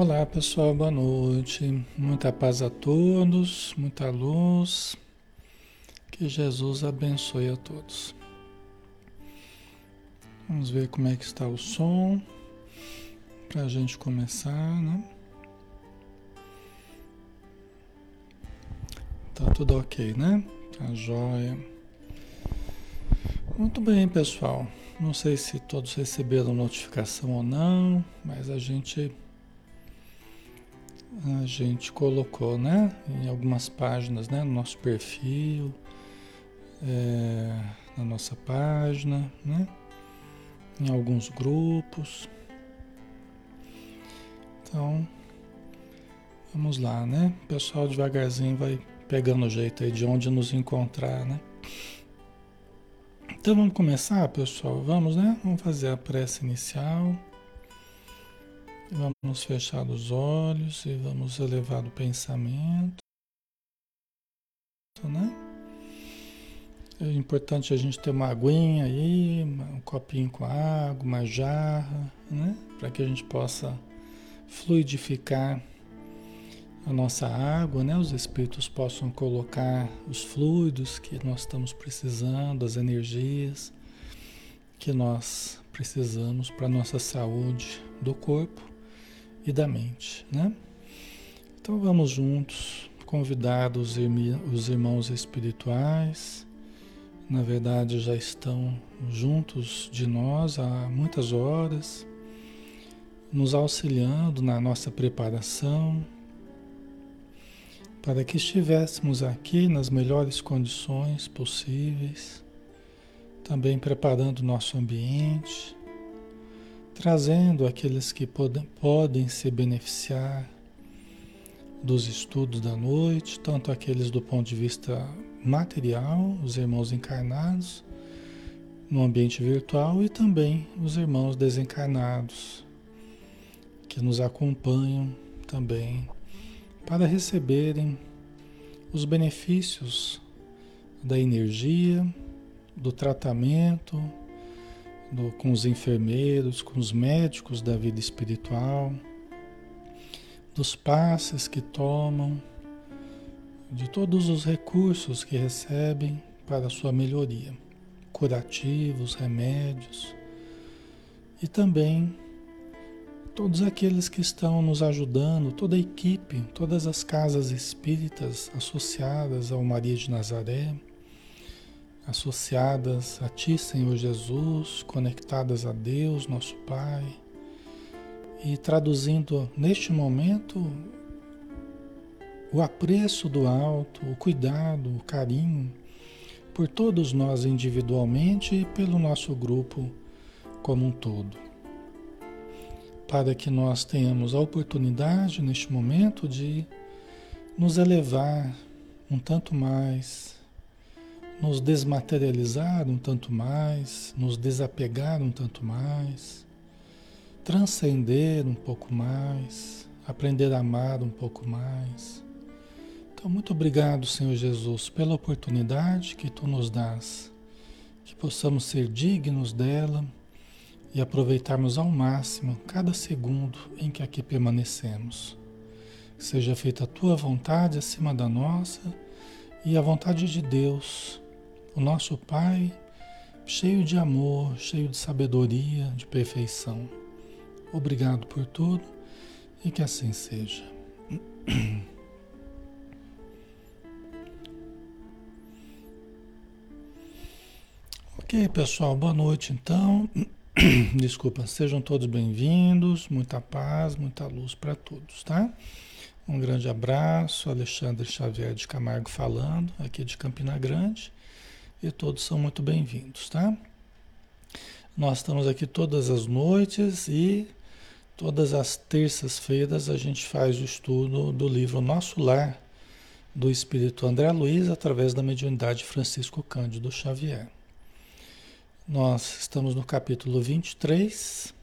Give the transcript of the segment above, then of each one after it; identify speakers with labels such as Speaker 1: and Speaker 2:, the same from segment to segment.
Speaker 1: Olá pessoal, boa noite. Muita paz a todos, muita luz. Que Jesus abençoe a todos. Vamos ver como é que está o som para a gente começar, né? Tá tudo ok, né? Tá jóia. Muito bem, pessoal. Não sei se todos receberam notificação ou não, mas a gente a gente colocou, né, em algumas páginas, né, no nosso perfil, é, na nossa página, né, em alguns grupos. Então, vamos lá, né? O pessoal devagarzinho vai pegando o jeito aí de onde nos encontrar, né? Então vamos começar, pessoal. Vamos, né? Vamos fazer a prece inicial. Vamos fechar os olhos e vamos elevar o pensamento, né? É importante a gente ter uma aguinha aí, um copinho com água, uma jarra, né? Para que a gente possa fluidificar a nossa água, né? Os espíritos possam colocar os fluidos que nós estamos precisando, as energias que nós precisamos para a nossa saúde do corpo e da mente, né? Então vamos juntos convidar os, os irmãos espirituais, na verdade já estão juntos de nós há muitas horas, nos auxiliando na nossa preparação, para que estivéssemos aqui nas melhores condições possíveis, também preparando nosso ambiente trazendo aqueles que podem, podem se beneficiar dos estudos da noite, tanto aqueles do ponto de vista material, os irmãos encarnados no ambiente virtual e também os irmãos desencarnados que nos acompanham também para receberem os benefícios da energia, do tratamento, do, com os enfermeiros, com os médicos da vida espiritual, dos passes que tomam, de todos os recursos que recebem para a sua melhoria, curativos, remédios e também todos aqueles que estão nos ajudando, toda a equipe, todas as casas espíritas associadas ao Maria de Nazaré associadas a Ti, Senhor Jesus, conectadas a Deus, nosso Pai, e traduzindo neste momento o apreço do alto, o cuidado, o carinho por todos nós individualmente e pelo nosso grupo como um todo. Para que nós tenhamos a oportunidade neste momento de nos elevar um tanto mais nos desmaterializar um tanto mais, nos desapegar um tanto mais, transcender um pouco mais, aprender a amar um pouco mais. Então, muito obrigado, Senhor Jesus, pela oportunidade que tu nos dás, que possamos ser dignos dela e aproveitarmos ao máximo cada segundo em que aqui permanecemos. Seja feita a tua vontade acima da nossa e a vontade de Deus o nosso Pai, cheio de amor, cheio de sabedoria, de perfeição. Obrigado por tudo e que assim seja. Ok, pessoal, boa noite então. Desculpa, sejam todos bem-vindos, muita paz, muita luz para todos, tá? Um grande abraço, Alexandre Xavier de Camargo falando, aqui de Campina Grande e todos são muito bem-vindos, tá? Nós estamos aqui todas as noites e todas as terças-feiras a gente faz o estudo do livro Nosso Lar, do Espírito André Luiz, através da mediunidade Francisco Cândido Xavier. Nós estamos no capítulo 23,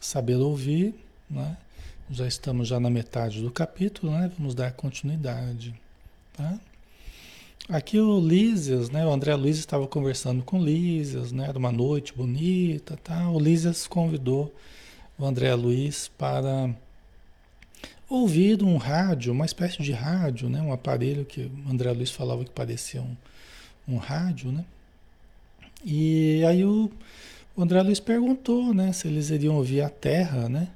Speaker 1: Saber Ouvir, né? Já estamos já na metade do capítulo, né? Vamos dar continuidade, tá? Aqui o Lísias, né? O André Luiz estava conversando com o Lísias, né? Era uma noite bonita, tá? O Lísias convidou o André Luiz para ouvido um rádio, uma espécie de rádio, né? um aparelho que o André Luiz falava que parecia um, um rádio, né? E aí o, o André Luiz perguntou, né, se eles iriam ouvir a Terra, né?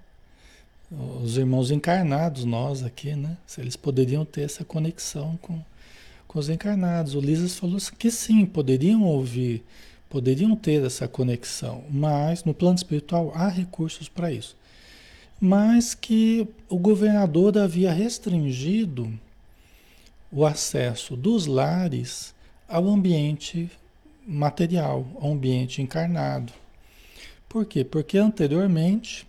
Speaker 1: Os irmãos encarnados, nós aqui, né? Se eles poderiam ter essa conexão com, com os encarnados. O Lisas falou que sim, poderiam ouvir, poderiam ter essa conexão, mas no plano espiritual há recursos para isso. Mas que o governador havia restringido o acesso dos lares ao ambiente material, ao ambiente encarnado. Por quê? Porque anteriormente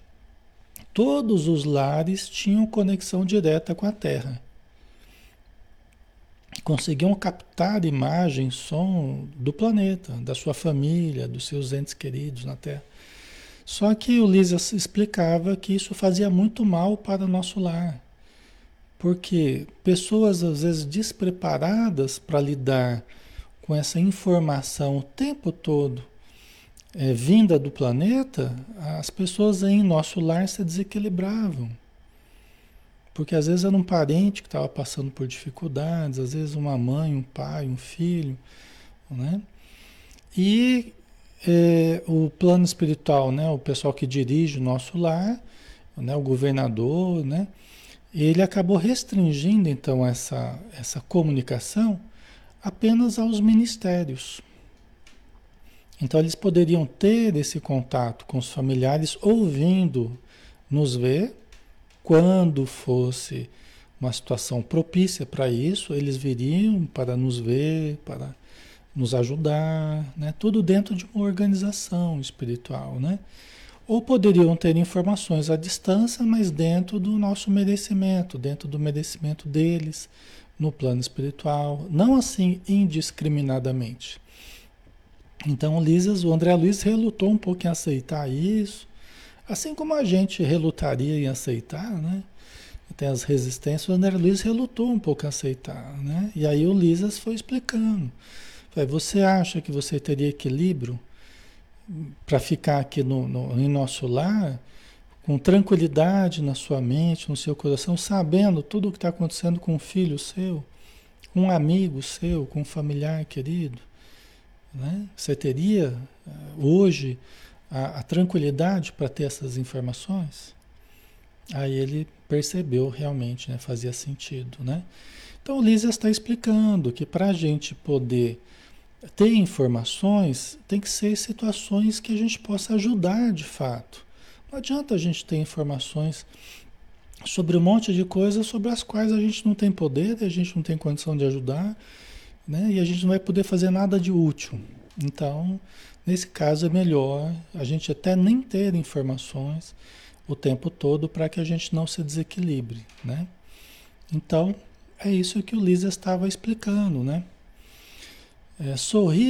Speaker 1: todos os lares tinham conexão direta com a Terra. Conseguiam captar imagem, som do planeta, da sua família, dos seus entes queridos na Terra. Só que o Lisa explicava que isso fazia muito mal para o nosso lar. Porque pessoas às vezes despreparadas para lidar com essa informação o tempo todo é, vinda do planeta, as pessoas em nosso lar se desequilibravam. Porque às vezes era um parente que estava passando por dificuldades, às vezes uma mãe, um pai, um filho, né? E é, o plano espiritual, né? O pessoal que dirige o nosso lar, né? O governador, né? ele acabou restringindo então essa, essa comunicação apenas aos ministérios. Então eles poderiam ter esse contato com os familiares ouvindo nos ver quando fosse uma situação propícia para isso, eles viriam para nos ver, para nos ajudar, né? Tudo dentro de uma organização espiritual, né? Ou poderiam ter informações à distância, mas dentro do nosso merecimento, dentro do merecimento deles, no plano espiritual, não assim indiscriminadamente. Então, Lisas, o André Luiz relutou um pouco em aceitar isso, assim como a gente relutaria em aceitar, né? Tem as resistências, o André Luiz relutou um pouco em aceitar, né? E aí o Lisas foi explicando. Você acha que você teria equilíbrio? para ficar aqui no, no, em nosso lar, com tranquilidade na sua mente, no seu coração, sabendo tudo o que está acontecendo com um filho seu, com um amigo seu, com um familiar querido. Né? Você teria eh, hoje a, a tranquilidade para ter essas informações? Aí ele percebeu realmente, né? fazia sentido. Né? Então o Lísia está explicando que para a gente poder ter informações, tem que ser situações que a gente possa ajudar de fato. Não adianta a gente ter informações sobre um monte de coisas sobre as quais a gente não tem poder, a gente não tem condição de ajudar, né? E a gente não vai poder fazer nada de útil. Então, nesse caso é melhor a gente até nem ter informações o tempo todo para que a gente não se desequilibre, né? Então, é isso que o Lisa estava explicando, né? É,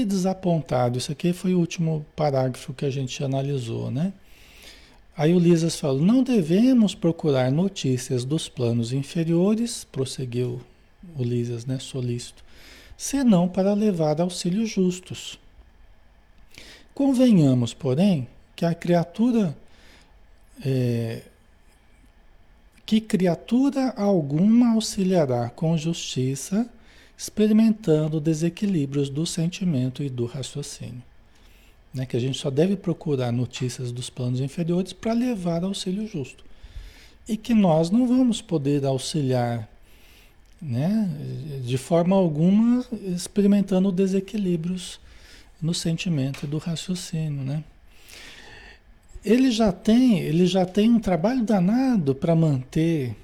Speaker 1: desapontado. Isso aqui foi o último parágrafo que a gente analisou, né? Aí o Lisas fala: não devemos procurar notícias dos planos inferiores, prosseguiu o Lisas, né, solícito, senão para levar auxílios justos. Convenhamos, porém, que a criatura é, que criatura alguma auxiliará com justiça experimentando desequilíbrios do sentimento e do raciocínio. Né? Que a gente só deve procurar notícias dos planos inferiores para levar auxílio justo. E que nós não vamos poder auxiliar né? de forma alguma experimentando desequilíbrios no sentimento e do raciocínio. Né? Ele já tem, ele já tem um trabalho danado para manter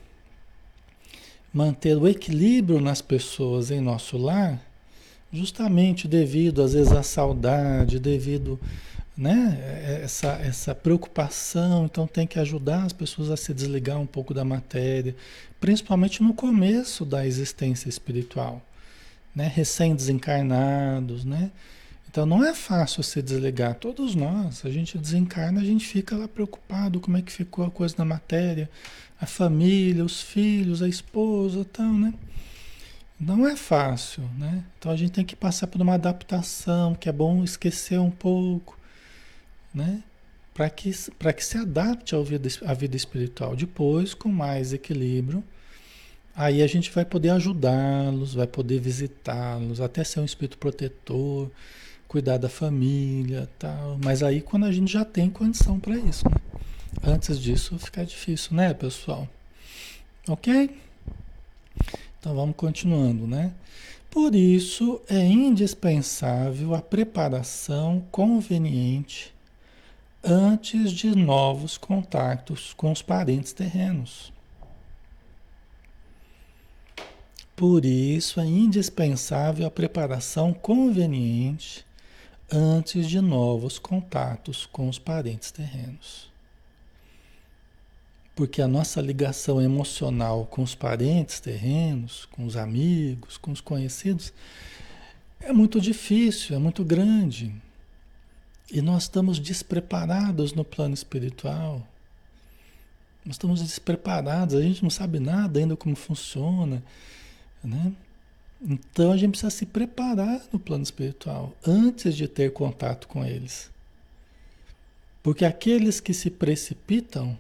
Speaker 1: manter o equilíbrio nas pessoas em nosso lar, justamente devido às vezes à saudade, devido né, essa, essa preocupação, então tem que ajudar as pessoas a se desligar um pouco da matéria, principalmente no começo da existência espiritual, né, recém-desencarnados, né? Então não é fácil se desligar. Todos nós, a gente desencarna, a gente fica lá preocupado como é que ficou a coisa na matéria, a família, os filhos, a esposa, tal, né? Não é fácil, né? Então a gente tem que passar por uma adaptação, que é bom esquecer um pouco, né? para que, que se adapte ao vida, à vida espiritual. Depois, com mais equilíbrio, aí a gente vai poder ajudá-los, vai poder visitá-los, até ser um espírito protetor, cuidar da família, tal. Mas aí quando a gente já tem condição para isso, né? Antes disso fica difícil, né, pessoal? Ok? Então vamos continuando, né? Por isso é indispensável a preparação conveniente antes de novos contatos com os parentes terrenos. Por isso é indispensável a preparação conveniente antes de novos contatos com os parentes terrenos. Porque a nossa ligação emocional com os parentes terrenos, com os amigos, com os conhecidos, é muito difícil, é muito grande. E nós estamos despreparados no plano espiritual. Nós estamos despreparados, a gente não sabe nada ainda como funciona, né? Então a gente precisa se preparar no plano espiritual antes de ter contato com eles. Porque aqueles que se precipitam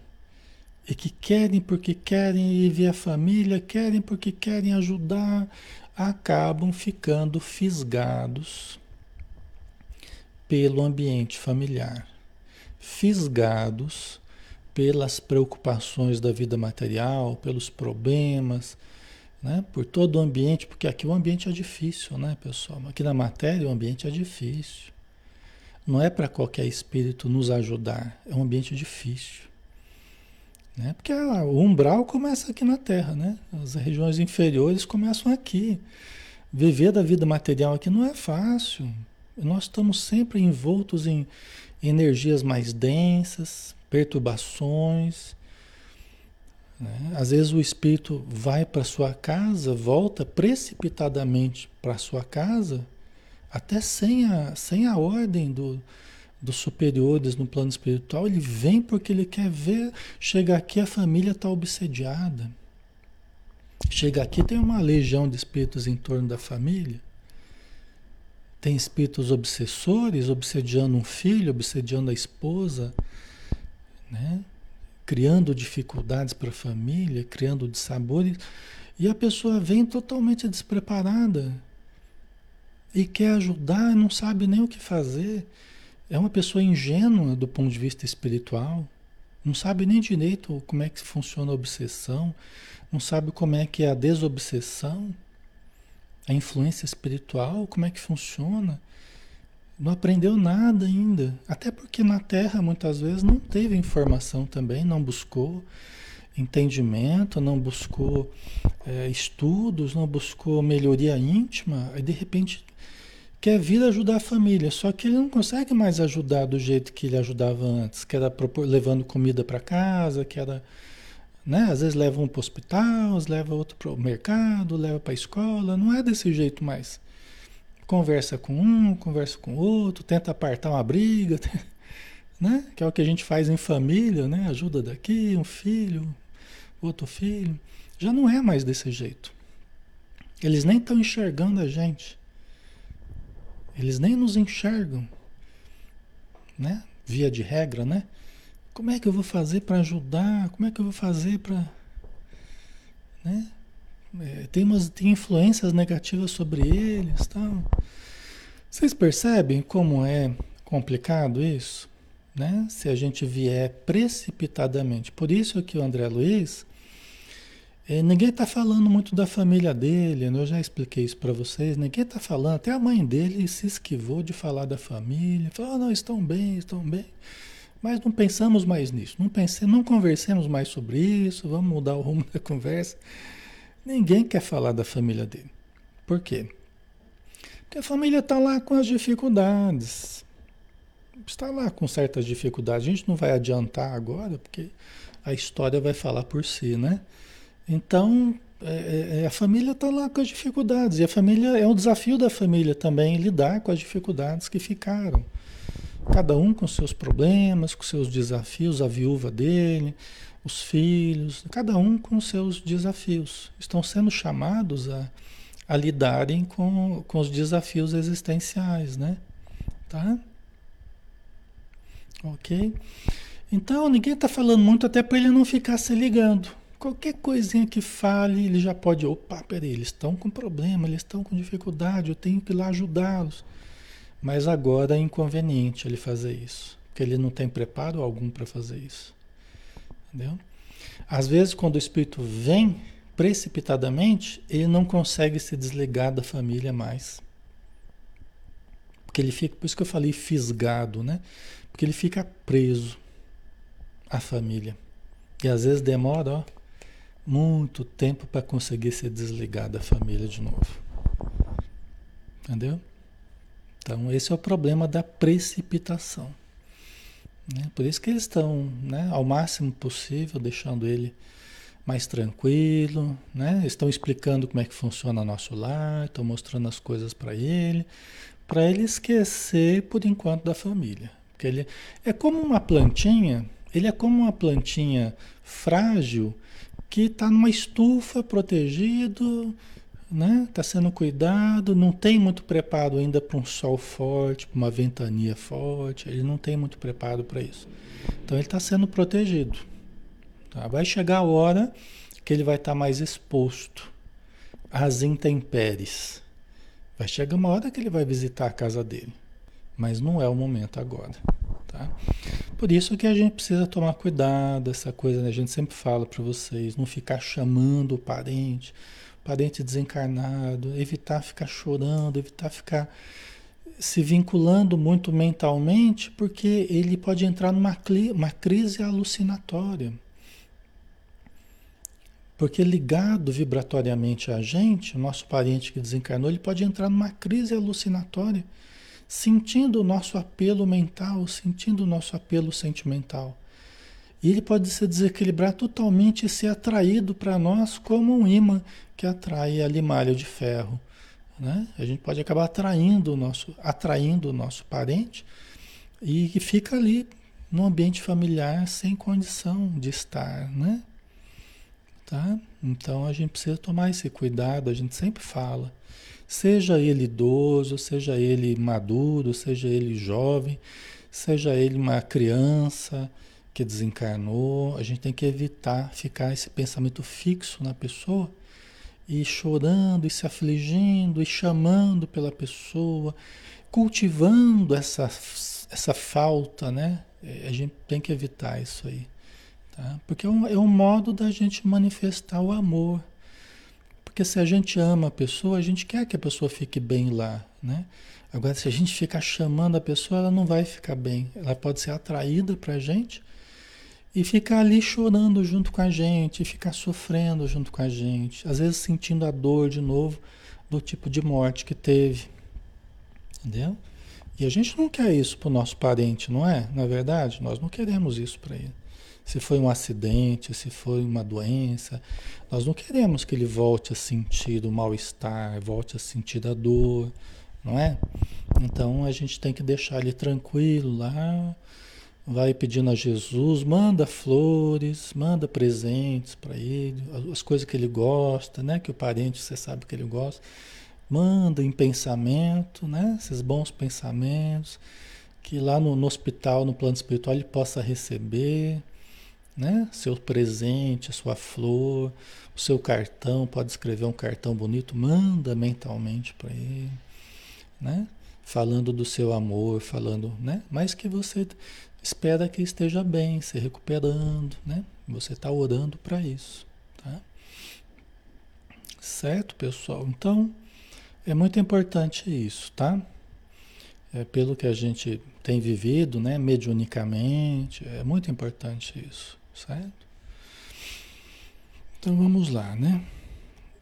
Speaker 1: e que querem porque querem ir ver a família, querem porque querem ajudar, acabam ficando fisgados pelo ambiente familiar, fisgados pelas preocupações da vida material, pelos problemas, né? por todo o ambiente, porque aqui o ambiente é difícil, né, pessoal? Aqui na matéria o ambiente é difícil. Não é para qualquer espírito nos ajudar, é um ambiente difícil. Né? Porque o umbral começa aqui na Terra, né? As regiões inferiores começam aqui. Viver da vida material aqui não é fácil. Nós estamos sempre envoltos em energias mais densas, perturbações. Né? Às vezes o espírito vai para sua casa, volta precipitadamente para sua casa, até sem a, sem a ordem do, dos superiores no plano espiritual. Ele vem porque ele quer ver. Chega aqui, a família está obsediada. Chega aqui, tem uma legião de espíritos em torno da família. Tem espíritos obsessores, obsediando um filho, obsediando a esposa, né? Criando dificuldades para a família, criando dissabores, e a pessoa vem totalmente despreparada e quer ajudar, não sabe nem o que fazer. É uma pessoa ingênua do ponto de vista espiritual, não sabe nem direito como é que funciona a obsessão, não sabe como é que é a desobsessão a influência espiritual, como é que funciona. Não aprendeu nada ainda. Até porque na Terra muitas vezes não teve informação também, não buscou entendimento, não buscou é, estudos, não buscou melhoria íntima. Aí de repente quer vir ajudar a família, só que ele não consegue mais ajudar do jeito que ele ajudava antes, que era levando comida para casa, que era né? Às vezes leva um para o hospital, leva outro para o mercado, leva para a escola. Não é desse jeito mais. Conversa com um, conversa com outro, tenta apartar uma briga, né? Que é o que a gente faz em família, né? Ajuda daqui, um filho, outro filho. Já não é mais desse jeito. Eles nem estão enxergando a gente. Eles nem nos enxergam, né? Via de regra, né? Como é que eu vou fazer para ajudar? Como é que eu vou fazer para. Né? É, tem, umas, tem influências negativas sobre eles. Tal. Vocês percebem como é complicado isso? Né? Se a gente vier precipitadamente. Por isso que o André Luiz, é, ninguém está falando muito da família dele, né? eu já expliquei isso para vocês. Ninguém está falando, até a mãe dele se esquivou de falar da família. Falou, oh, não, estão bem, estão bem. Mas não pensamos mais nisso, não, pense, não conversemos mais sobre isso, vamos mudar o rumo da conversa. Ninguém quer falar da família dele. Por quê? Porque a família está lá com as dificuldades. Está lá com certas dificuldades. A gente não vai adiantar agora, porque a história vai falar por si, né? Então, é, é, a família está lá com as dificuldades. E a família é um desafio da família também lidar com as dificuldades que ficaram. Cada um com seus problemas, com seus desafios, a viúva dele, os filhos, cada um com seus desafios. Estão sendo chamados a, a lidarem com, com os desafios existenciais, né? Tá? Ok? Então ninguém está falando muito até para ele não ficar se ligando. Qualquer coisinha que fale, ele já pode, opa, peraí, eles estão com problema, eles estão com dificuldade, eu tenho que ir lá ajudá-los. Mas agora é inconveniente ele fazer isso, porque ele não tem preparo algum para fazer isso. Entendeu? Às vezes, quando o espírito vem precipitadamente, ele não consegue se desligar da família mais. Porque ele fica, por isso que eu falei fisgado, né? Porque ele fica preso à família. E às vezes demora, ó, muito tempo para conseguir se desligar da família de novo. Entendeu? Então, esse é o problema da precipitação. Né? Por isso que eles estão, né, ao máximo possível, deixando ele mais tranquilo, né? estão explicando como é que funciona nosso lar, estão mostrando as coisas para ele, para ele esquecer por enquanto da família. Porque ele é como uma plantinha, ele é como uma plantinha frágil que está numa estufa protegido, né? Está sendo cuidado, não tem muito preparo ainda para um sol forte, para uma ventania forte, ele não tem muito preparo para isso. Então ele está sendo protegido. Tá? Vai chegar a hora que ele vai estar tá mais exposto às intempéries. Vai chegar uma hora que ele vai visitar a casa dele, mas não é o momento agora. Tá? Por isso que a gente precisa tomar cuidado, essa coisa, né? a gente sempre fala para vocês, não ficar chamando o parente parente desencarnado, evitar ficar chorando, evitar ficar se vinculando muito mentalmente, porque ele pode entrar numa uma crise alucinatória. Porque ligado vibratoriamente a gente, o nosso parente que desencarnou, ele pode entrar numa crise alucinatória, sentindo o nosso apelo mental, sentindo o nosso apelo sentimental. E ele pode se desequilibrar totalmente e ser atraído para nós como um imã que atrai a limalha de ferro. Né? A gente pode acabar atraindo o nosso, atraindo o nosso parente e que fica ali no ambiente familiar sem condição de estar, né? Tá? Então a gente precisa tomar esse cuidado, a gente sempre fala. Seja ele idoso, seja ele maduro, seja ele jovem, seja ele uma criança, que desencarnou, a gente tem que evitar ficar esse pensamento fixo na pessoa e chorando e se afligindo e chamando pela pessoa, cultivando essa, essa falta, né? É, a gente tem que evitar isso aí, tá? Porque é um, é um modo da gente manifestar o amor. Porque se a gente ama a pessoa, a gente quer que a pessoa fique bem lá, né? Agora, se a gente ficar chamando a pessoa, ela não vai ficar bem. Ela pode ser atraída para a gente e ficar ali chorando junto com a gente, ficar sofrendo junto com a gente, às vezes sentindo a dor de novo do tipo de morte que teve. Entendeu? E a gente não quer isso para o nosso parente, não é? Na verdade, nós não queremos isso para ele. Se foi um acidente, se foi uma doença, nós não queremos que ele volte a sentir o mal-estar, volte a sentir a dor, não é? Então a gente tem que deixar ele tranquilo lá, vai pedindo a Jesus, manda flores, manda presentes para ele, as coisas que ele gosta, né? Que o parente você sabe que ele gosta. Manda em pensamento, né? Esses bons pensamentos, que lá no, no hospital, no plano espiritual, ele possa receber, né? Seu presente, sua flor, o seu cartão, pode escrever um cartão bonito, manda mentalmente para ele, né? Falando do seu amor, falando, né? Mas que você espera que esteja bem, se recuperando, né? Você está orando para isso, tá? Certo, pessoal? Então, é muito importante isso, tá? É, pelo que a gente tem vivido, né, mediunicamente, é muito importante isso, certo? Então vamos lá, né?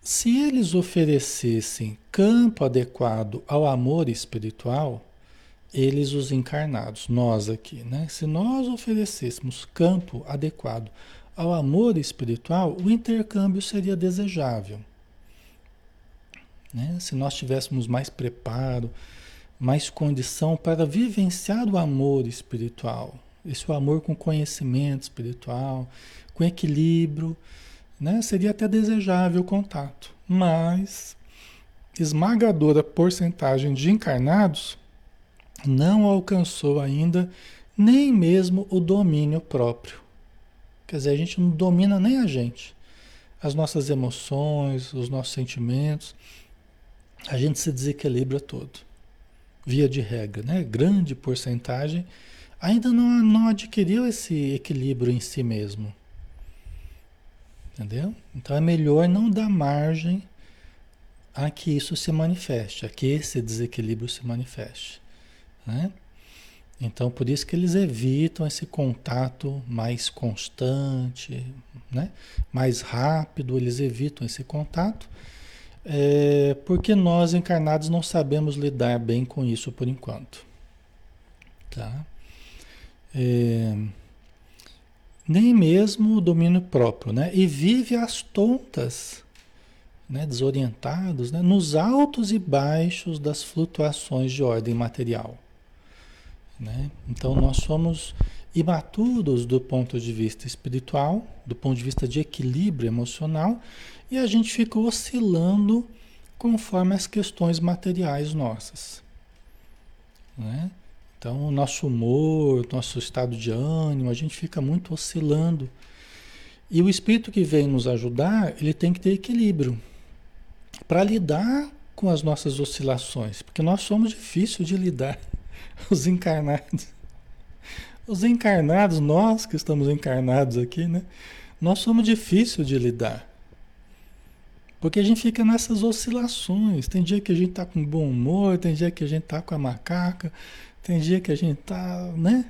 Speaker 1: Se eles oferecessem campo adequado ao amor espiritual, eles os encarnados, nós aqui, né? Se nós oferecêssemos campo adequado ao amor espiritual, o intercâmbio seria desejável. Né? Se nós tivéssemos mais preparo, mais condição para vivenciar o amor espiritual, esse amor com conhecimento espiritual, com equilíbrio, né? seria até desejável o contato. Mas esmagadora porcentagem de encarnados não alcançou ainda nem mesmo o domínio próprio. Quer dizer, a gente não domina nem a gente. As nossas emoções, os nossos sentimentos, a gente se desequilibra todo. Via de regra, né? Grande porcentagem ainda não, não adquiriu esse equilíbrio em si mesmo. Entendeu? Então é melhor não dar margem a que isso se manifeste, a que esse desequilíbrio se manifeste. Né? Então, por isso que eles evitam esse contato mais constante, né? mais rápido, eles evitam esse contato, é, porque nós encarnados não sabemos lidar bem com isso por enquanto. Tá? É, nem mesmo o domínio próprio, né? E vive às tontas, né? desorientados, né? nos altos e baixos das flutuações de ordem material. Né? Então nós somos imaturos do ponto de vista espiritual, do ponto de vista de equilíbrio emocional, e a gente fica oscilando conforme as questões materiais nossas. Né? Então, o nosso humor, nosso estado de ânimo, a gente fica muito oscilando. E o espírito que vem nos ajudar, ele tem que ter equilíbrio para lidar com as nossas oscilações, porque nós somos difíceis de lidar, os encarnados. Os encarnados, nós que estamos encarnados aqui, né? Nós somos difíceis de lidar. Porque a gente fica nessas oscilações. Tem dia que a gente tá com bom humor, tem dia que a gente tá com a macaca, tem dia que a gente tá, né?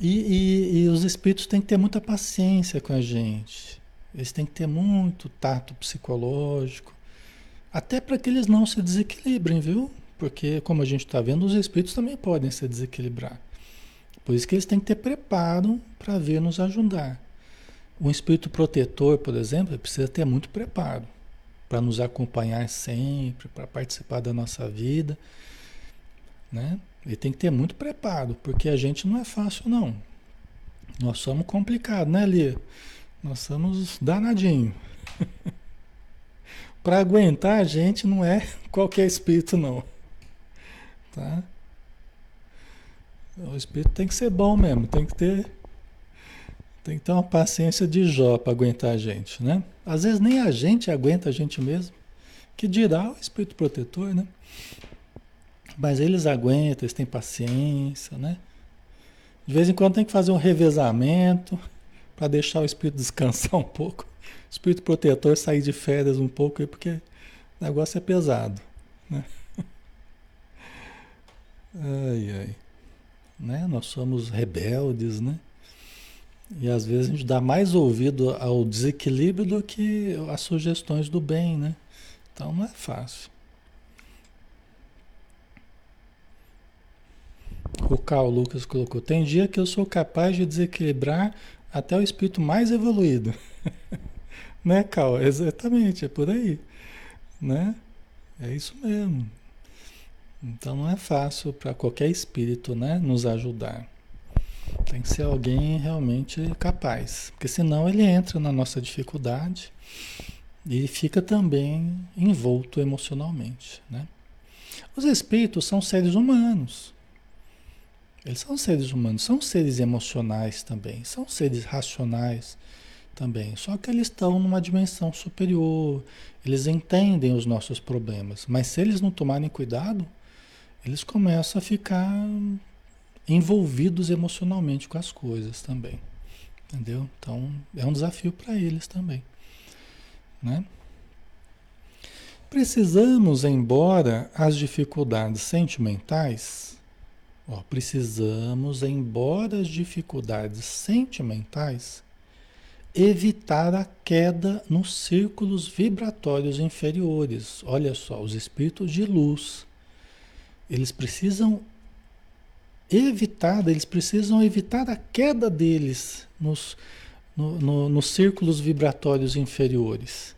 Speaker 1: E, e, e, os espíritos têm que ter muita paciência com a gente. Eles têm que ter muito tato psicológico. Até para que eles não se desequilibrem, viu? Porque, como a gente está vendo, os espíritos também podem se desequilibrar. Por isso que eles têm que ter preparo para vir nos ajudar. Um espírito protetor, por exemplo, precisa ter muito preparo para nos acompanhar sempre, para participar da nossa vida, né? Ele tem que ter muito preparo, porque a gente não é fácil, não. Nós somos complicados, né, Lia? Nós somos danadinho. Para aguentar a gente não é qualquer espírito, não. Tá? O espírito tem que ser bom mesmo, tem que ter tem que ter uma paciência de Jó para aguentar a gente, né? Às vezes nem a gente aguenta a gente mesmo. Que dirá o espírito protetor, né? Mas eles aguentam, eles têm paciência, né? De vez em quando tem que fazer um revezamento para deixar o espírito descansar um pouco. O espírito protetor sair de férias um pouco, porque o negócio é pesado, né? Ai, ai. Né? Nós somos rebeldes, né? E às vezes a gente dá mais ouvido ao desequilíbrio do que às sugestões do bem, né? Então não é fácil. O Carl Lucas colocou: tem dia que eu sou capaz de desequilibrar até o espírito mais evoluído. né, Carl? Exatamente, é por aí. Né? É isso mesmo. Então não é fácil para qualquer espírito né, nos ajudar. Tem que ser alguém realmente capaz, porque senão ele entra na nossa dificuldade e fica também envolto emocionalmente. Né? Os espíritos são seres humanos. Eles são seres humanos, são seres emocionais também, são seres racionais também. Só que eles estão numa dimensão superior, eles entendem os nossos problemas. Mas se eles não tomarem cuidado, eles começam a ficar envolvidos emocionalmente com as coisas também. Entendeu? Então é um desafio para eles também. Né? Precisamos, embora as dificuldades sentimentais Ó, precisamos, embora as dificuldades sentimentais, evitar a queda nos círculos vibratórios inferiores. Olha só, os espíritos de luz, eles precisam evitar, eles precisam evitar a queda deles nos, no, no, nos círculos vibratórios inferiores.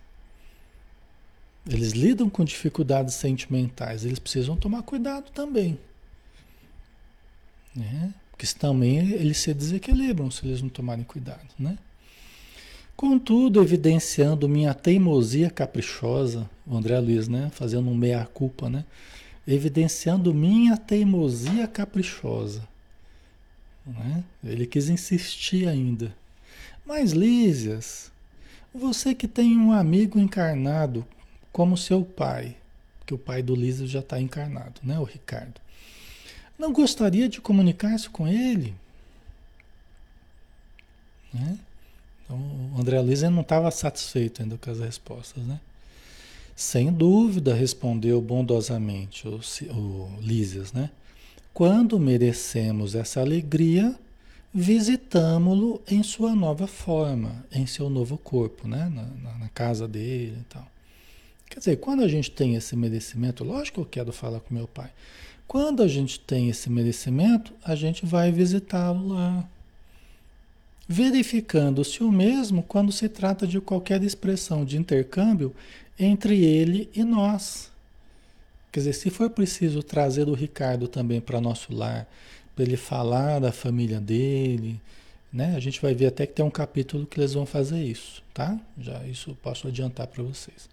Speaker 1: Eles lidam com dificuldades sentimentais, eles precisam tomar cuidado também. Né? Porque também eles se desequilibram se eles não tomarem cuidado. Né? Contudo, evidenciando minha teimosia caprichosa, o André Luiz, né? fazendo um meia-culpa, né? Evidenciando minha teimosia caprichosa. Né? Ele quis insistir ainda. Mas Lísias, você que tem um amigo encarnado como seu pai, que o pai do Lísias já está encarnado, né? O Ricardo. Não gostaria de comunicar-se com ele? Né? Então, o André Luiz não estava satisfeito ainda com as respostas, né? Sem dúvida, respondeu bondosamente o, o Lísias, né? Quando merecemos essa alegria, visitamo-lo em sua nova forma, em seu novo corpo, né? Na, na, na, casa dele e tal. Quer dizer, quando a gente tem esse merecimento, lógico que eu quero falar com meu pai. Quando a gente tem esse merecimento, a gente vai visitá-lo lá, verificando-se o mesmo quando se trata de qualquer expressão de intercâmbio entre ele e nós. Quer dizer, se for preciso trazer o Ricardo também para nosso lar, para ele falar da família dele, né? A gente vai ver até que tem um capítulo que eles vão fazer isso, tá? Já isso posso adiantar para vocês.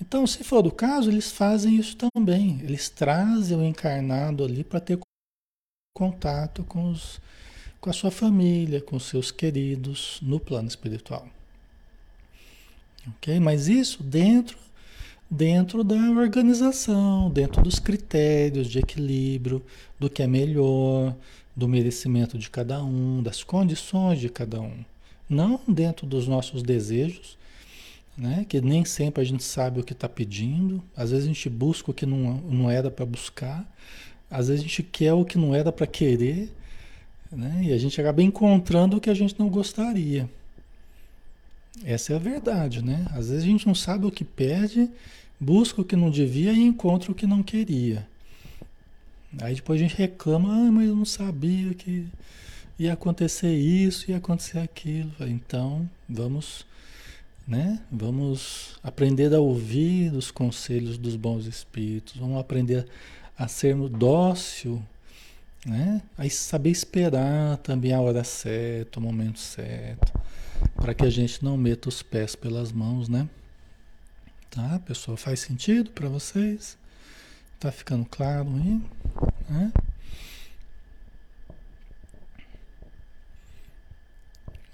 Speaker 1: Então, se for do caso, eles fazem isso também. Eles trazem o encarnado ali para ter contato com os com a sua família, com seus queridos no plano espiritual. Ok? Mas isso dentro, dentro da organização, dentro dos critérios de equilíbrio, do que é melhor, do merecimento de cada um, das condições de cada um. Não dentro dos nossos desejos, né? que nem sempre a gente sabe o que está pedindo, às vezes a gente busca o que não, não era para buscar, às vezes a gente quer o que não era para querer, né? E a gente acaba encontrando o que a gente não gostaria. Essa é a verdade, né? Às vezes a gente não sabe o que pede, busca o que não devia e encontra o que não queria. Aí depois a gente reclama, ah, mas eu não sabia que ia acontecer isso, ia acontecer aquilo. Então, vamos, né? Vamos aprender a ouvir os conselhos dos bons espíritos, vamos aprender a sermos dócil né? Aí saber esperar também a hora certa, o momento certo, para que a gente não meta os pés pelas mãos, né? Tá, pessoal? Faz sentido para vocês? Tá ficando claro aí? Né?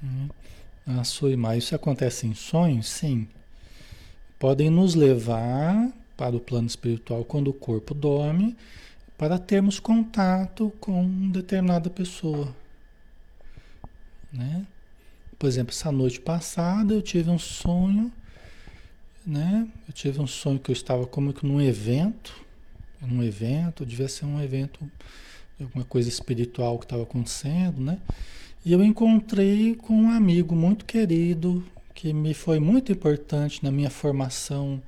Speaker 1: Hum. Ah, Suimar, isso acontece em sonhos? Sim. Podem nos levar para o plano espiritual quando o corpo dorme para termos contato com determinada pessoa. Né? Por exemplo, essa noite passada eu tive um sonho, né? Eu tive um sonho que eu estava como que num evento, num evento, devia ser um evento, alguma coisa espiritual que estava acontecendo, né? E eu encontrei com um amigo muito querido que me foi muito importante na minha formação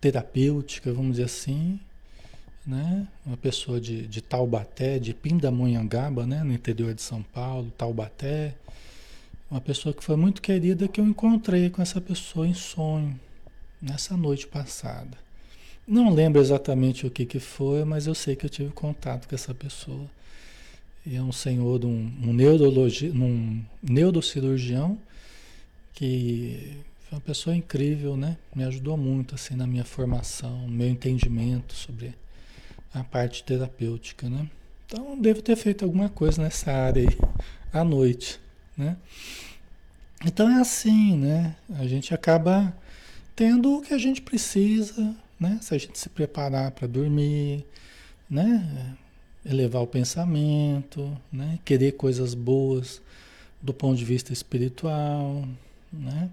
Speaker 1: terapêutica, vamos dizer assim, né? Uma pessoa de, de Taubaté, de Pindamonhangaba, né? No interior de São Paulo, Taubaté. Uma pessoa que foi muito querida que eu encontrei com essa pessoa em sonho, nessa noite passada. Não lembro exatamente o que, que foi, mas eu sei que eu tive contato com essa pessoa. E é um senhor, um, um, neurologi, um neurocirurgião, que foi uma pessoa incrível, né? Me ajudou muito assim na minha formação, no meu entendimento sobre a parte terapêutica, né? Então devo ter feito alguma coisa nessa área aí à noite, né? Então é assim, né? A gente acaba tendo o que a gente precisa, né? Se a gente se preparar para dormir, né? Elevar o pensamento, né? Querer coisas boas do ponto de vista espiritual, né?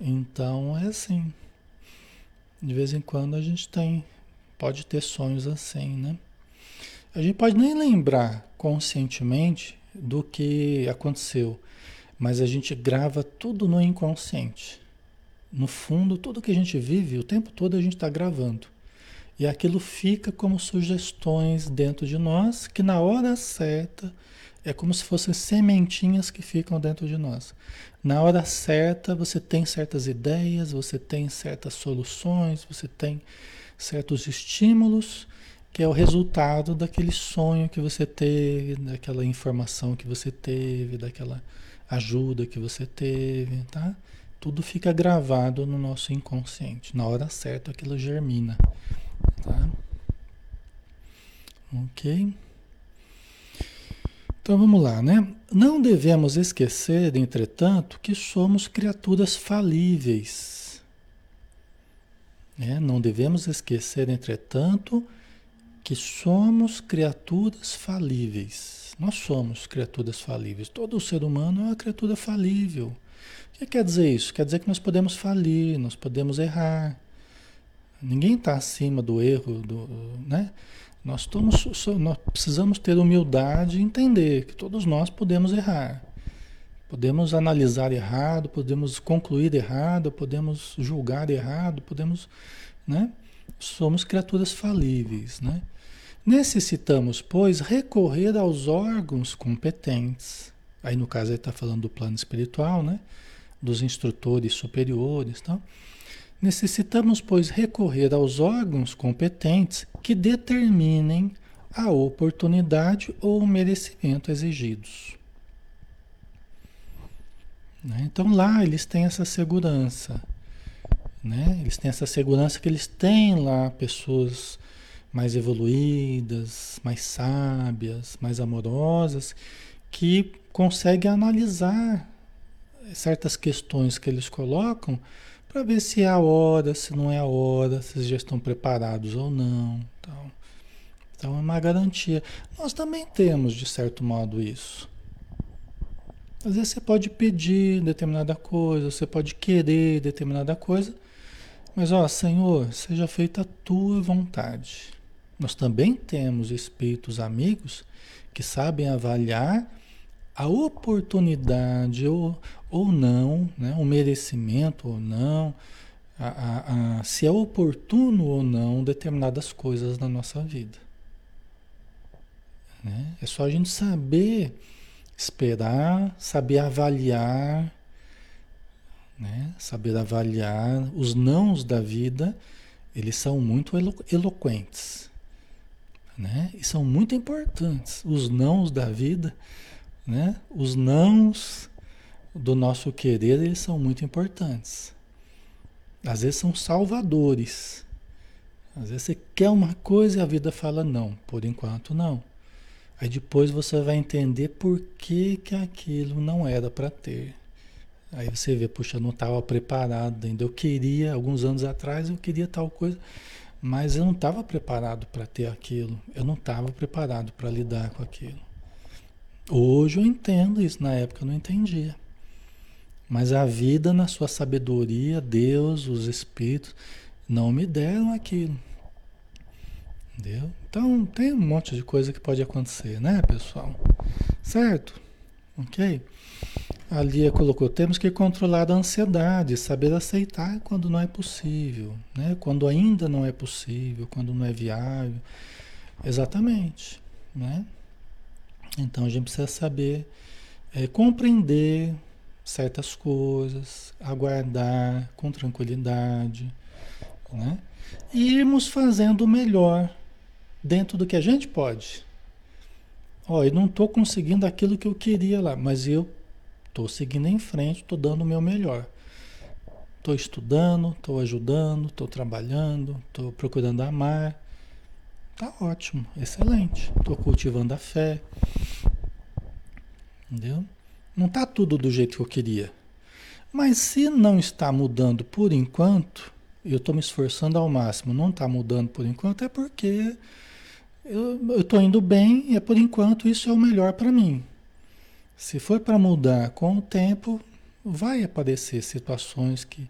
Speaker 1: Então é assim. De vez em quando a gente tem pode ter sonhos assim, né? A gente pode nem lembrar conscientemente do que aconteceu, mas a gente grava tudo no inconsciente. No fundo, tudo que a gente vive, o tempo todo a gente está gravando. E aquilo fica como sugestões dentro de nós, que na hora certa é como se fossem sementinhas que ficam dentro de nós. Na hora certa, você tem certas ideias, você tem certas soluções, você tem certos estímulos, que é o resultado daquele sonho que você teve, daquela informação que você teve, daquela ajuda que você teve, tá? Tudo fica gravado no nosso inconsciente. Na hora certa aquilo germina, tá? Ok? Então vamos lá, né? Não devemos esquecer, entretanto, que somos criaturas falíveis. É, não devemos esquecer, entretanto, que somos criaturas falíveis. Nós somos criaturas falíveis. Todo ser humano é uma criatura falível. O que quer dizer isso? Quer dizer que nós podemos falir, nós podemos errar. Ninguém está acima do erro, do, né? Nós, estamos, nós precisamos ter humildade e entender que todos nós podemos errar. Podemos analisar errado, podemos concluir errado, podemos julgar errado, podemos, né? Somos criaturas falíveis, né? Necessitamos, pois, recorrer aos órgãos competentes. Aí, no caso, ele está falando do plano espiritual, né? Dos instrutores superiores, tá? Necessitamos, pois, recorrer aos órgãos competentes que determinem a oportunidade ou o merecimento exigidos. Né? Então lá eles têm essa segurança. Né? Eles têm essa segurança que eles têm lá pessoas mais evoluídas, mais sábias, mais amorosas, que conseguem analisar certas questões que eles colocam para ver se é a hora, se não é a hora, se já estão preparados ou não. Então, então é uma garantia. Nós também temos, de certo modo, isso. Às vezes você pode pedir determinada coisa, você pode querer determinada coisa, mas ó, Senhor, seja feita a tua vontade. Nós também temos espíritos amigos que sabem avaliar a oportunidade ou, ou não, né, o merecimento ou não, a, a, a, se é oportuno ou não determinadas coisas na nossa vida. Né? É só a gente saber esperar, saber avaliar, né? saber avaliar os nãos da vida, eles são muito elo eloquentes. Né? E são muito importantes. Os nãos da vida né? Os nãos do nosso querer, eles são muito importantes. Às vezes são salvadores. Às vezes você quer uma coisa e a vida fala não, por enquanto não. Aí depois você vai entender por que, que aquilo não era para ter. Aí você vê, puxa, não estava preparado ainda. Eu queria, alguns anos atrás, eu queria tal coisa, mas eu não estava preparado para ter aquilo. Eu não estava preparado para lidar com aquilo. Hoje eu entendo isso, na época eu não entendia. Mas a vida, na sua sabedoria, Deus, os Espíritos, não me deram aquilo. Entendeu? Então tem um monte de coisa que pode acontecer, né, pessoal? Certo? Ok? A Lia colocou: temos que controlar a ansiedade, saber aceitar quando não é possível, né? quando ainda não é possível, quando não é viável. Exatamente. Né? Então a gente precisa saber é, compreender certas coisas, aguardar com tranquilidade, né? E irmos fazendo o melhor dentro do que a gente pode. Ó, eu não estou conseguindo aquilo que eu queria lá, mas eu estou seguindo em frente, estou dando o meu melhor. Estou estudando, estou ajudando, estou trabalhando, estou procurando amar, Tá ótimo, excelente. Estou cultivando a fé. Entendeu? Não tá tudo do jeito que eu queria. Mas se não está mudando por enquanto, eu estou me esforçando ao máximo, não está mudando por enquanto, é porque eu estou indo bem e é por enquanto isso é o melhor para mim. Se for para mudar com o tempo, vai aparecer situações que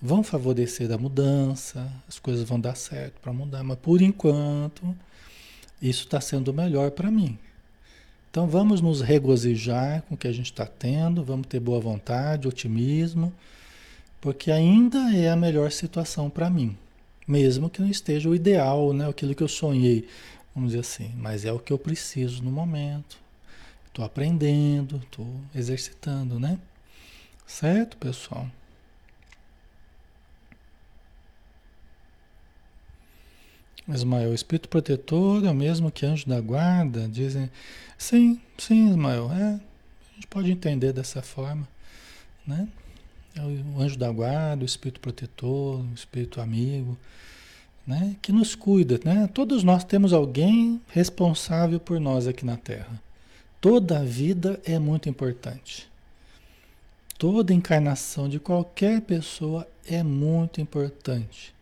Speaker 1: vão favorecer a mudança, as coisas vão dar certo para mudar, mas por enquanto isso está sendo melhor para mim. Então vamos nos regozijar com o que a gente está tendo, vamos ter boa vontade, otimismo, porque ainda é a melhor situação para mim, mesmo que não esteja o ideal, né, aquilo que eu sonhei, vamos dizer assim, mas é o que eu preciso no momento. Estou aprendendo, estou exercitando, né? Certo, pessoal? Ismael, o espírito protetor é o mesmo que anjo da guarda? Dizem. Sim, sim, Ismael. É, a gente pode entender dessa forma. Né? É o anjo da guarda, o espírito protetor, o espírito amigo, né? que nos cuida. Né? Todos nós temos alguém responsável por nós aqui na Terra. toda a vida é muito importante. Toda encarnação de qualquer pessoa é muito importante.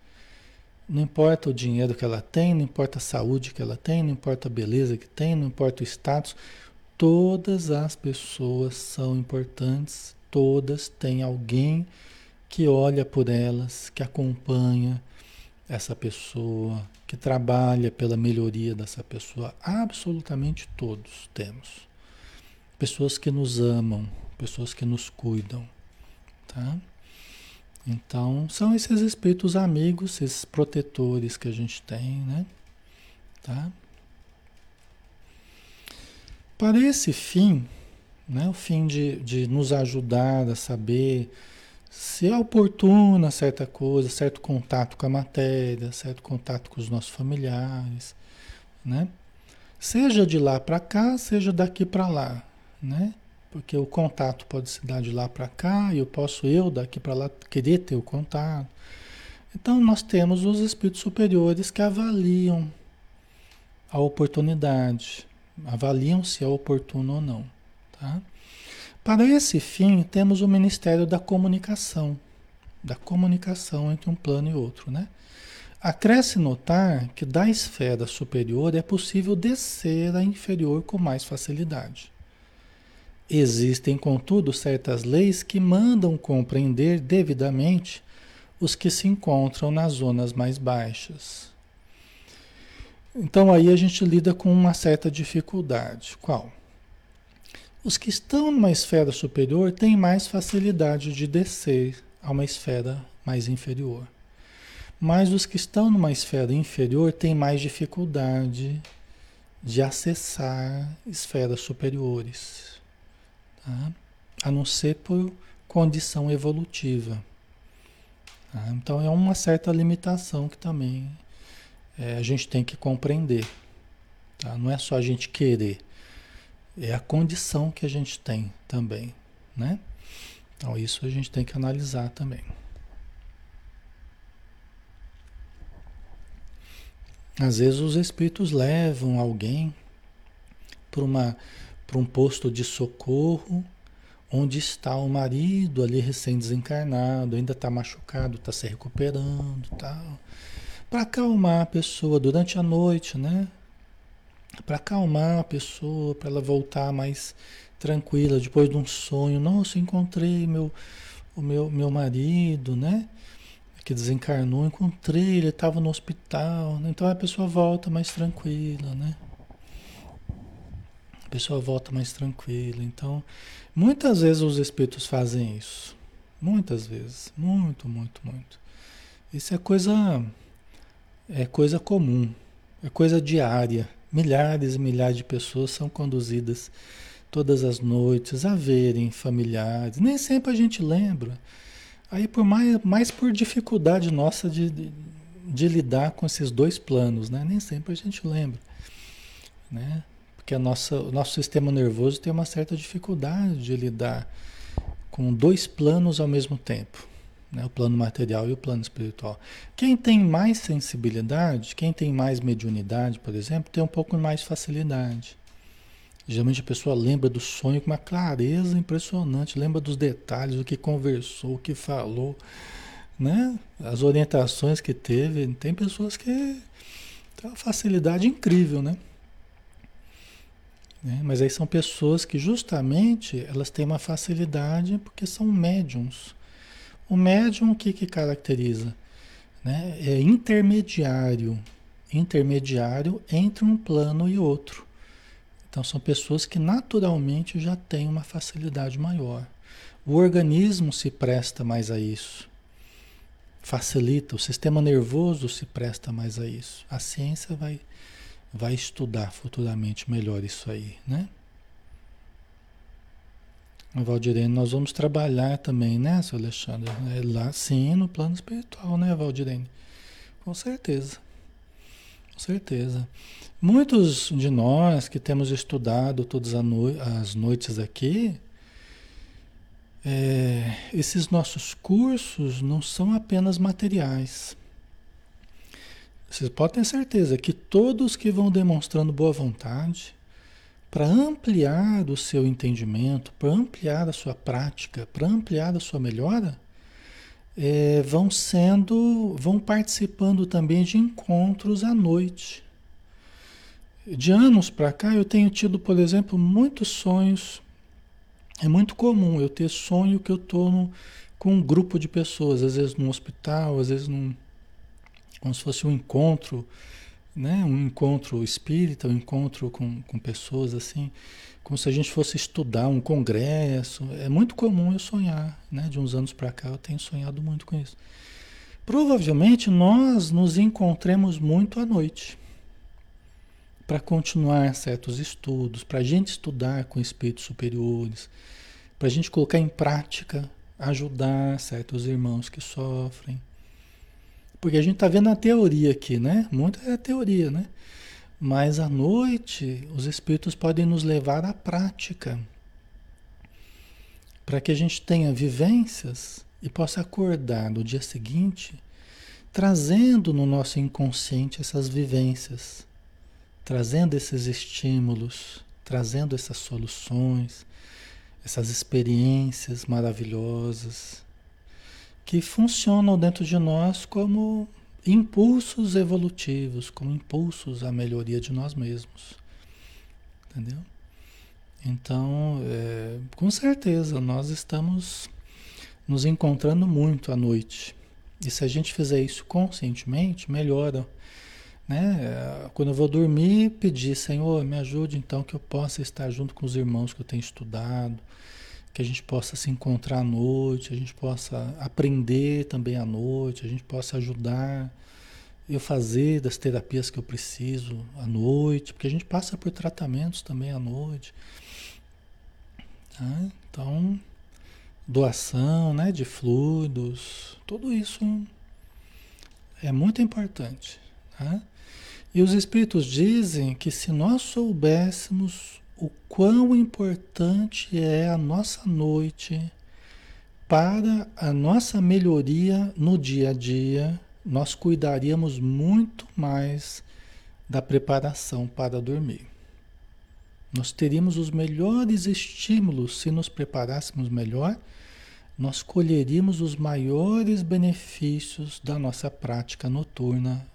Speaker 1: Não importa o dinheiro que ela tem, não importa a saúde que ela tem, não importa a beleza que tem, não importa o status, todas as pessoas são importantes, todas têm alguém que olha por elas, que acompanha essa pessoa, que trabalha pela melhoria dessa pessoa. Absolutamente todos temos. Pessoas que nos amam, pessoas que nos cuidam, tá? Então, são esses espíritos amigos, esses protetores que a gente tem, né? Tá? Para esse fim, né, o fim de, de nos ajudar a saber se é oportuna certa coisa, certo contato com a matéria, certo contato com os nossos familiares, né? Seja de lá para cá, seja daqui para lá, né? Porque o contato pode se dar de lá para cá e eu posso eu daqui para lá querer ter o contato. Então nós temos os espíritos superiores que avaliam a oportunidade, avaliam se é oportuno ou não, tá? Para esse fim, temos o Ministério da Comunicação, da comunicação entre um plano e outro, né? Acresce notar que da esfera superior é possível descer à inferior com mais facilidade. Existem, contudo, certas leis que mandam compreender devidamente os que se encontram nas zonas mais baixas. Então aí a gente lida com uma certa dificuldade. Qual? Os que estão numa esfera superior têm mais facilidade de descer a uma esfera mais inferior. Mas os que estão numa esfera inferior têm mais dificuldade de acessar esferas superiores tá? a não ser por condição evolutiva. Tá? Então é uma certa limitação que também é, a gente tem que compreender. Tá? Não é só a gente querer, é a condição que a gente tem também. Né? Então isso a gente tem que analisar também. Às vezes os espíritos levam alguém para um posto de socorro onde está o marido ali recém-desencarnado, ainda está machucado, está se recuperando, tal, para acalmar a pessoa durante a noite, né? Para acalmar a pessoa, para ela voltar mais tranquila depois de um sonho. Nossa, encontrei meu o meu meu marido, né? Que desencarnou, encontrei, ele estava no hospital. Né? Então a pessoa volta mais tranquila, né? pessoa volta mais tranquila. Então, muitas vezes os espíritos fazem isso. Muitas vezes. Muito, muito, muito. Isso é coisa. É coisa comum. É coisa diária. Milhares e milhares de pessoas são conduzidas todas as noites a verem familiares. Nem sempre a gente lembra. Aí por mais, mais por dificuldade nossa de, de, de lidar com esses dois planos, né? Nem sempre a gente lembra. Né? Porque a nossa, o nosso sistema nervoso tem uma certa dificuldade de lidar com dois planos ao mesmo tempo. Né? O plano material e o plano espiritual. Quem tem mais sensibilidade, quem tem mais mediunidade, por exemplo, tem um pouco mais facilidade. Geralmente a pessoa lembra do sonho com uma clareza impressionante, lembra dos detalhes, o que conversou, o que falou, né? As orientações que teve. Tem pessoas que têm uma facilidade incrível, né? Né? Mas aí são pessoas que justamente elas têm uma facilidade porque são médiums. O médium o que, que caracteriza? Né? É intermediário, intermediário entre um plano e outro. Então são pessoas que naturalmente já têm uma facilidade maior. O organismo se presta mais a isso. Facilita, o sistema nervoso se presta mais a isso. A ciência vai vai estudar futuramente melhor isso aí, né? Valdirene, nós vamos trabalhar também, né, seu Alexandre? É lá, sim, no plano espiritual, né, Valdirene? Com certeza. Com certeza. Muitos de nós que temos estudado todas as noites aqui, é, esses nossos cursos não são apenas materiais. Vocês podem ter certeza que todos que vão demonstrando boa vontade, para ampliar o seu entendimento, para ampliar a sua prática, para ampliar a sua melhora, é, vão sendo, vão participando também de encontros à noite. De anos para cá eu tenho tido, por exemplo, muitos sonhos. É muito comum eu ter sonho que eu estou com um grupo de pessoas, às vezes num hospital, às vezes num, como se fosse um encontro, né? um encontro espírita, um encontro com, com pessoas assim como se a gente fosse estudar um congresso. É muito comum eu sonhar, né? De uns anos para cá eu tenho sonhado muito com isso. Provavelmente nós nos encontremos muito à noite para continuar certos estudos, para a gente estudar com espíritos superiores, para a gente colocar em prática, ajudar certos irmãos que sofrem. Porque a gente está vendo a teoria aqui, né? Muita é teoria, né? Mas à noite, os espíritos podem nos levar à prática, para que a gente tenha vivências e possa acordar no dia seguinte, trazendo no nosso inconsciente essas vivências, trazendo esses estímulos, trazendo essas soluções, essas experiências maravilhosas que funcionam dentro de nós como impulsos evolutivos, como impulsos à melhoria de nós mesmos. Entendeu? Então, é, com certeza, nós estamos nos encontrando muito à noite. E se a gente fizer isso conscientemente, melhora. Né? Quando eu vou dormir, pedir, Senhor, me ajude então que eu possa estar junto com os irmãos que eu tenho estudado, que a gente possa se encontrar à noite, a gente possa aprender também à noite, a gente possa ajudar eu fazer das terapias que eu preciso à noite, porque a gente passa por tratamentos também à noite. Tá? Então, doação né, de fluidos, tudo isso é muito importante. Tá? E os espíritos dizem que se nós soubéssemos o quão importante é a nossa noite para a nossa melhoria no dia a dia, nós cuidaríamos muito mais da preparação para dormir. Nós teríamos os melhores estímulos se nos preparássemos melhor, nós colheríamos os maiores benefícios da nossa prática noturna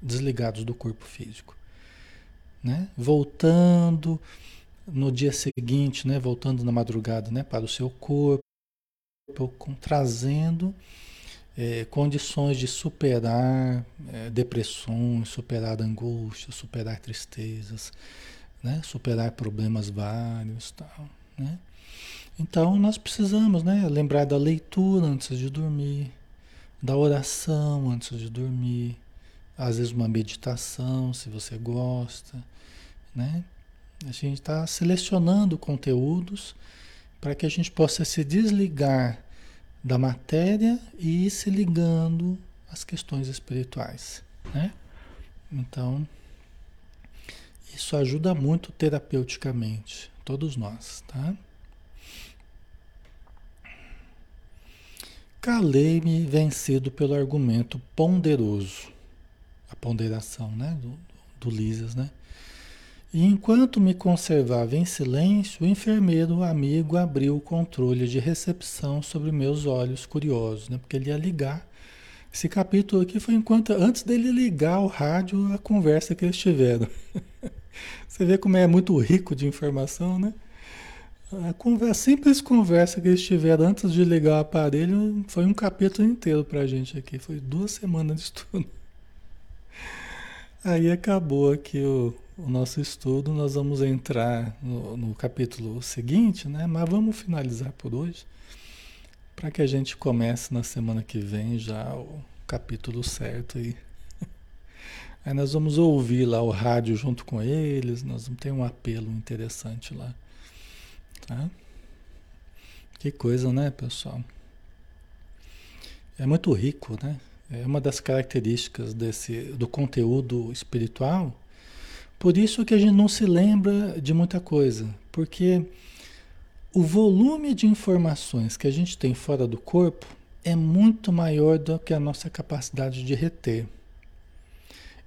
Speaker 1: desligados do corpo físico. Né? Voltando no dia seguinte, né? voltando na madrugada né? para o seu corpo, trazendo é, condições de superar é, depressões, superar angústias, superar tristezas, né? superar problemas vários, tal, né? Então nós precisamos, né, lembrar da leitura antes de dormir, da oração antes de dormir, às vezes uma meditação, se você gosta, né? A gente está selecionando conteúdos para que a gente possa se desligar da matéria e ir se ligando às questões espirituais, né? Então, isso ajuda muito terapeuticamente, todos nós, tá? Calei-me vencido pelo argumento ponderoso, a ponderação, né, do, do né? E enquanto me conservava em silêncio, o enfermeiro amigo abriu o controle de recepção sobre meus olhos curiosos, né? Porque ele ia ligar. Esse capítulo aqui foi enquanto antes dele ligar o rádio, a conversa que eles tiveram. Você vê como é muito rico de informação, né? A, conversa, a simples conversa que eles tiveram antes de ligar o aparelho foi um capítulo inteiro pra gente aqui. Foi duas semanas de estudo. Aí acabou aqui o, o nosso estudo, nós vamos entrar no, no, capítulo seguinte, né? Mas vamos finalizar por hoje, para que a gente comece na semana que vem já o capítulo certo aí. Aí nós vamos ouvir lá o rádio junto com eles, nós vamos ter um apelo interessante lá, tá? Que coisa, né, pessoal? É muito rico, né? É uma das características desse do conteúdo espiritual por isso que a gente não se lembra de muita coisa, porque o volume de informações que a gente tem fora do corpo é muito maior do que a nossa capacidade de reter.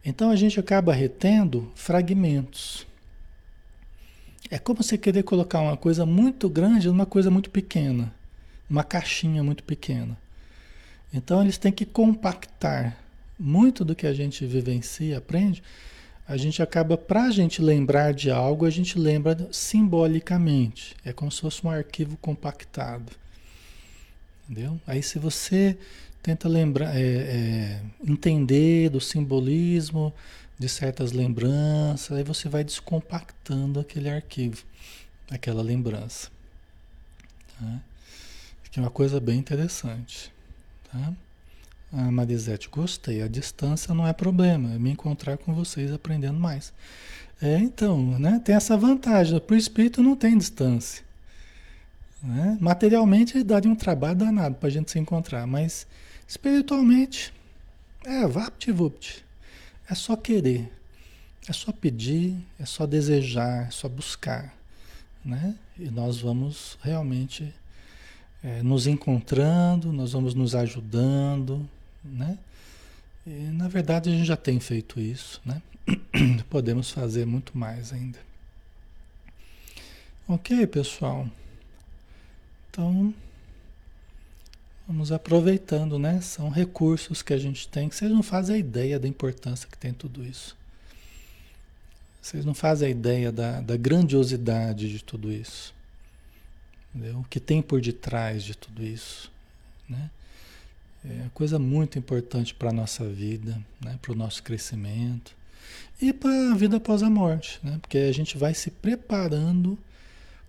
Speaker 1: Então a gente acaba retendo fragmentos. É como você querer colocar uma coisa muito grande numa coisa muito pequena, uma caixinha muito pequena. Então eles têm que compactar muito do que a gente vivencia, aprende. A gente acaba, para a gente lembrar de algo, a gente lembra simbolicamente. É como se fosse um arquivo compactado. Entendeu? Aí se você tenta lembrar, é, é, entender do simbolismo de certas lembranças, aí você vai descompactando aquele arquivo, aquela lembrança. Tá? Que é uma coisa bem interessante. Tá? A Marisete, gostei. A distância não é problema, é me encontrar com vocês aprendendo mais. É, então, né? Tem essa vantagem. Para o espírito não tem distância. Né? Materialmente daria um trabalho danado para a gente se encontrar, mas espiritualmente, é vapt-vupt. É só querer, é só pedir, é só desejar, é só buscar. Né? E nós vamos realmente é, nos encontrando, nós vamos nos ajudando, né? E, na verdade a gente já tem feito isso, né? Podemos fazer muito mais ainda. Ok, pessoal. Então, vamos aproveitando, né? São recursos que a gente tem que vocês não fazem a ideia da importância que tem tudo isso. Vocês não fazem a ideia da, da grandiosidade de tudo isso. Entendeu? O que tem por detrás de tudo isso. Né? É coisa muito importante para a nossa vida, né? para o nosso crescimento e para a vida após a morte, né? porque a gente vai se preparando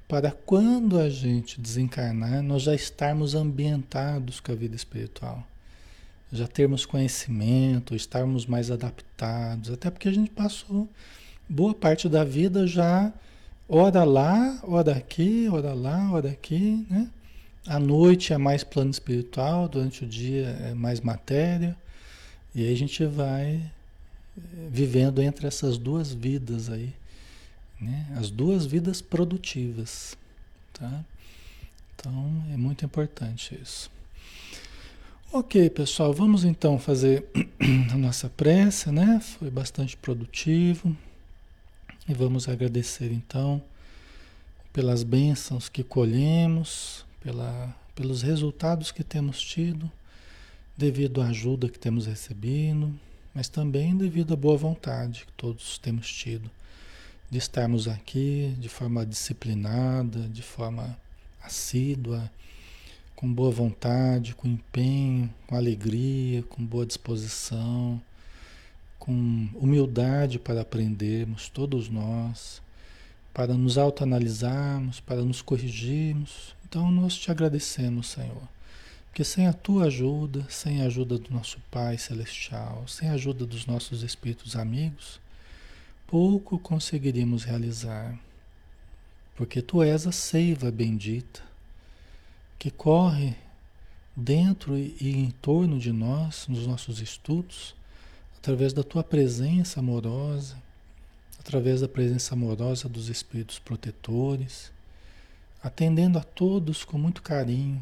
Speaker 1: para quando a gente desencarnar, nós já estarmos ambientados com a vida espiritual. Já termos conhecimento, estarmos mais adaptados, até porque a gente passou boa parte da vida já Ora lá, ora aqui, ora lá, ora aqui, né? A noite é mais plano espiritual, durante o dia é mais matéria. E aí a gente vai eh, vivendo entre essas duas vidas aí, né? As duas vidas produtivas, tá? Então é muito importante isso. Ok, pessoal, vamos então fazer a nossa prece, né? Foi bastante produtivo. E vamos agradecer então pelas bênçãos que colhemos, pela, pelos resultados que temos tido, devido à ajuda que temos recebido, mas também devido à boa vontade que todos temos tido de estarmos aqui de forma disciplinada, de forma assídua, com boa vontade, com empenho, com alegria, com boa disposição com humildade para aprendermos, todos nós, para nos autoanalisarmos, para nos corrigirmos. Então nós te agradecemos, Senhor, porque sem a tua ajuda, sem a ajuda do nosso Pai Celestial, sem a ajuda dos nossos espíritos amigos, pouco conseguiríamos realizar. Porque tu és a seiva bendita que corre dentro e em torno de nós, nos nossos estudos, através da tua presença amorosa, através da presença amorosa dos espíritos protetores, atendendo a todos com muito carinho,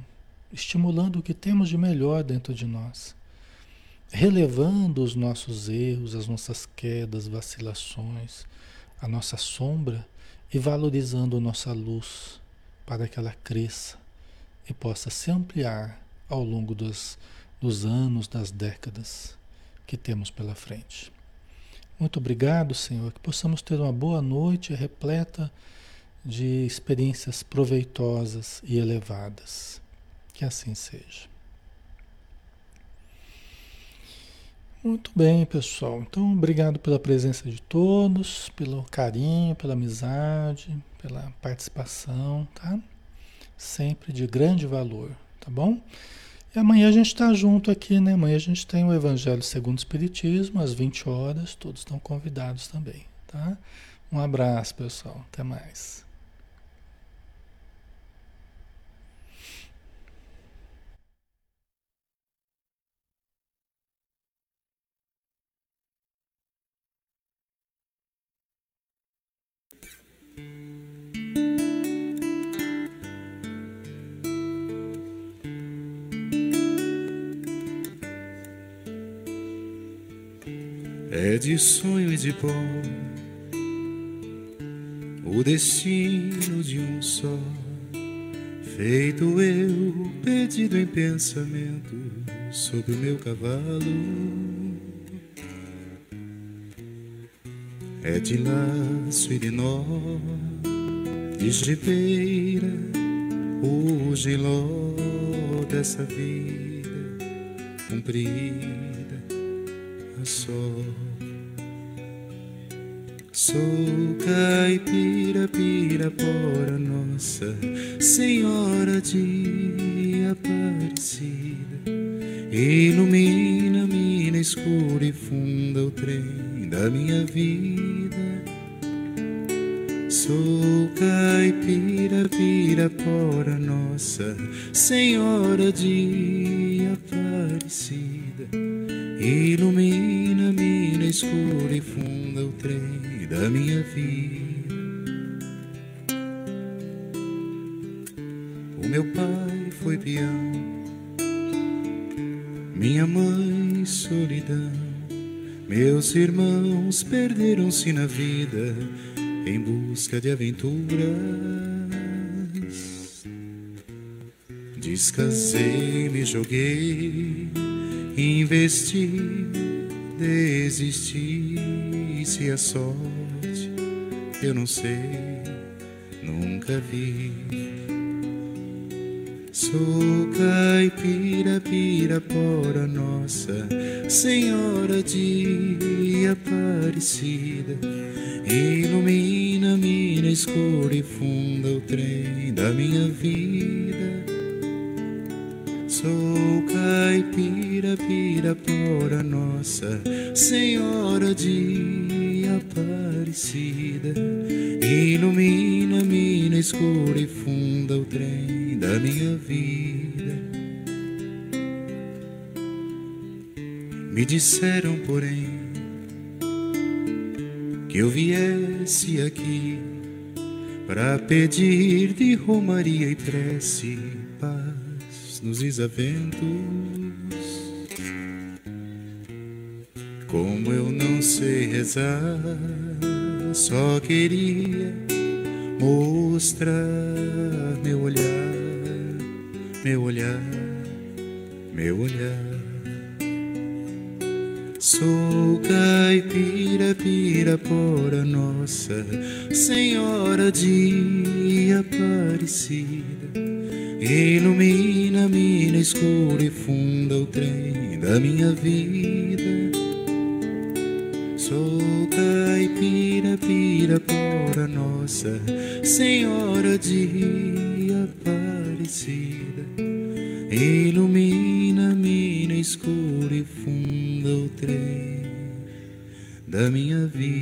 Speaker 1: estimulando o que temos de melhor dentro de nós, relevando os nossos erros, as nossas quedas, vacilações, a nossa sombra e valorizando a nossa luz para que ela cresça e possa se ampliar ao longo dos, dos anos, das décadas que temos pela frente. Muito obrigado, Senhor, que possamos ter uma boa noite repleta de experiências proveitosas e elevadas. Que assim seja. Muito bem, pessoal. Então, obrigado pela presença de todos, pelo carinho, pela amizade, pela participação, tá? Sempre de grande valor, tá bom? E amanhã a gente está junto aqui, né? Amanhã a gente tem o Evangelho segundo o Espiritismo, às 20 horas. Todos estão convidados também, tá? Um abraço, pessoal. Até mais.
Speaker 2: É de sonho e de pó. o destino de um só. Feito eu, perdido em pensamento, sobre o meu cavalo. É de laço e de nó, de gibeira, o giló dessa vida comprida a sol. Sou caipira, pirapora, nossa Senhora de Aparecida. Ilumina-me na escura e funda o trem da minha vida. Sou caipira, pirapora, nossa Senhora de perderam-se na vida em busca de aventuras. Descasei, me joguei, investi, desisti, se a sorte eu não sei, nunca vi. Sou caipira, pirapora, nossa Senhora de Aparecida. Ilumina-me na escura e funda o trem da minha vida. Sou caipira, pirapora, nossa Senhora de Aparecida. Ilumina-me na escura e funda o trem da minha vida. Me disseram, porém, que eu viesse aqui para pedir de romaria e prece paz nos desaventos. Como eu não sei rezar, só queria mostrar meu olhar, meu olhar, meu olhar. Sou caipira, pirapora, nossa Senhora de Aparecida. Ilumina-me na escura e funda o trem da minha vida. Sou caipira, pirapora, nossa Senhora de Aparecida. Ilumina-me na escura e funda o trem da minha vida.